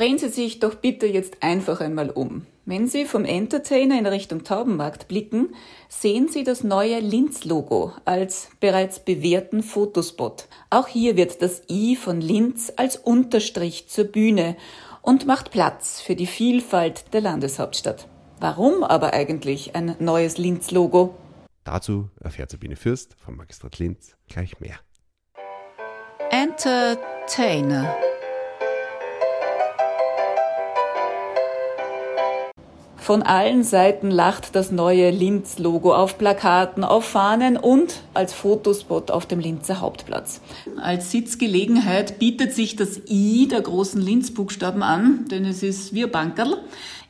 Drehen Sie sich doch bitte jetzt einfach einmal um. Wenn Sie vom Entertainer in Richtung Taubenmarkt blicken, sehen Sie das neue Linz-Logo als bereits bewährten Fotospot. Auch hier wird das I von Linz als Unterstrich zur Bühne und macht Platz für die Vielfalt der Landeshauptstadt. Warum aber eigentlich ein neues Linz-Logo? Dazu erfährt Sabine Fürst vom Magistrat Linz gleich mehr. Entertainer. Von allen Seiten lacht das neue Linz-Logo auf Plakaten, auf Fahnen und als Fotospot auf dem Linzer Hauptplatz. Als Sitzgelegenheit bietet sich das I der großen Linz-Buchstaben an, denn es ist ein Bankerl.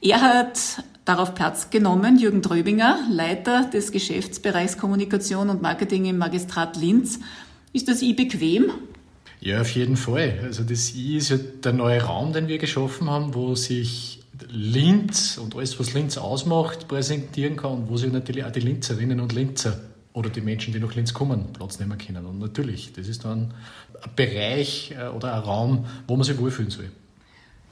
Er hat darauf Platz genommen, Jürgen Tröbinger, Leiter des Geschäftsbereichs Kommunikation und Marketing im Magistrat Linz. Ist das I bequem? Ja, auf jeden Fall. Also das I ist ja der neue Raum, den wir geschaffen haben, wo sich Linz und alles, was Linz ausmacht, präsentieren kann, wo sich natürlich auch die Linzerinnen und Linzer oder die Menschen, die nach Linz kommen, Platz nehmen können. Und natürlich, das ist dann ein Bereich äh, oder ein Raum, wo man sich wohlfühlen soll.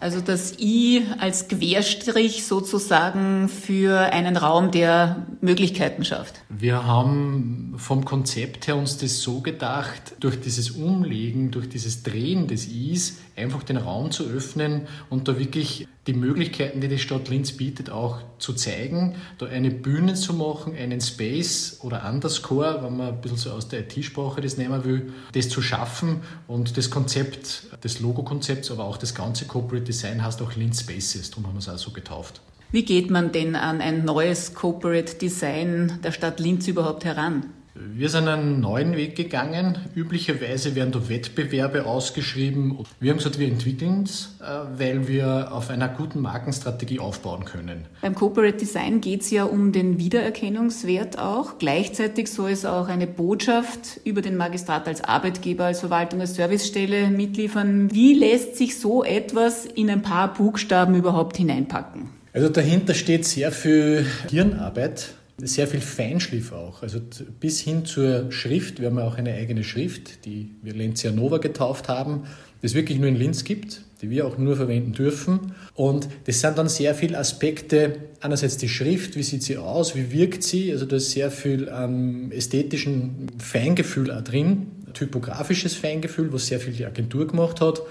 Also das I als Querstrich sozusagen für einen Raum, der Möglichkeiten schafft. Wir haben vom Konzept her uns das so gedacht, durch dieses Umlegen, durch dieses Drehen des Is einfach den Raum zu öffnen und da wirklich die Möglichkeiten, die die Stadt Linz bietet, auch zu zeigen, da eine Bühne zu machen, einen Space oder Underscore, wenn man ein bisschen so aus der IT-Sprache das nehmen will, das zu schaffen und das Konzept, das Logo-Konzepts, aber auch das ganze Corporate Design heißt auch Linz Spaces, darum haben wir es auch so getauft. Wie geht man denn an ein neues Corporate Design der Stadt Linz überhaupt heran? Wir sind einen neuen Weg gegangen. Üblicherweise werden da Wettbewerbe ausgeschrieben. Wir haben gesagt, wir entwickeln es, äh, weil wir auf einer guten Markenstrategie aufbauen können. Beim Corporate Design geht es ja um den Wiedererkennungswert auch. Gleichzeitig soll es auch eine Botschaft über den Magistrat als Arbeitgeber, als Verwaltung, als Servicestelle mitliefern. Wie lässt sich so etwas in ein paar Buchstaben überhaupt hineinpacken? Also dahinter steht sehr viel Hirnarbeit sehr viel Feinschliff auch. Also bis hin zur Schrift. Wir haben ja auch eine eigene Schrift, die wir Lenzia Nova getauft haben, die es wirklich nur in Linz gibt, die wir auch nur verwenden dürfen. Und das sind dann sehr viele Aspekte. Einerseits die Schrift, wie sieht sie aus, wie wirkt sie. Also da ist sehr viel ähm, ästhetischen Feingefühl auch drin, typografisches Feingefühl, was sehr viel die Agentur gemacht hat.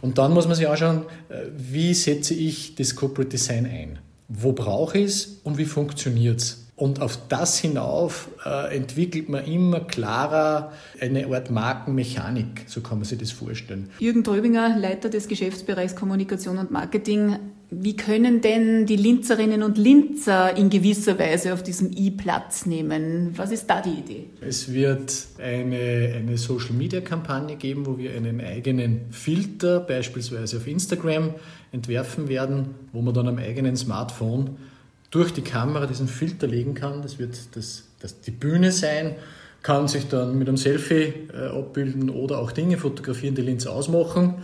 Und dann muss man sich anschauen, äh, wie setze ich das Corporate Design ein? Wo brauche ich es und wie funktioniert es? Und auf das hinauf äh, entwickelt man immer klarer eine Art Markenmechanik, so kann man sich das vorstellen. Jürgen Tröbinger, Leiter des Geschäftsbereichs Kommunikation und Marketing. Wie können denn die Linzerinnen und Linzer in gewisser Weise auf diesem I Platz nehmen? Was ist da die Idee? Es wird eine, eine Social-Media-Kampagne geben, wo wir einen eigenen Filter beispielsweise auf Instagram entwerfen werden, wo man dann am eigenen Smartphone durch die Kamera diesen Filter legen kann. Das wird das, das die Bühne sein, kann sich dann mit einem Selfie äh, abbilden oder auch Dinge fotografieren, die Linz ausmachen.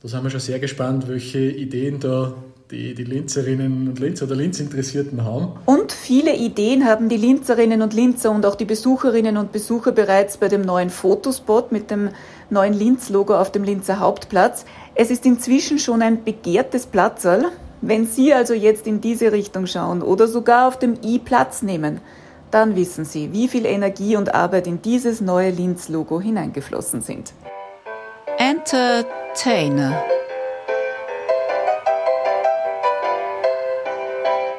Da sind wir schon sehr gespannt, welche Ideen da die, die Linzerinnen und Linzer oder Linz-Interessierten haben. Und viele Ideen haben die Linzerinnen und Linzer und auch die Besucherinnen und Besucher bereits bei dem neuen Fotospot mit dem neuen Linz-Logo auf dem Linzer Hauptplatz. Es ist inzwischen schon ein begehrtes Platzerl. Wenn Sie also jetzt in diese Richtung schauen oder sogar auf dem i Platz nehmen, dann wissen Sie, wie viel Energie und Arbeit in dieses neue Linz-Logo hineingeflossen sind. Entertainer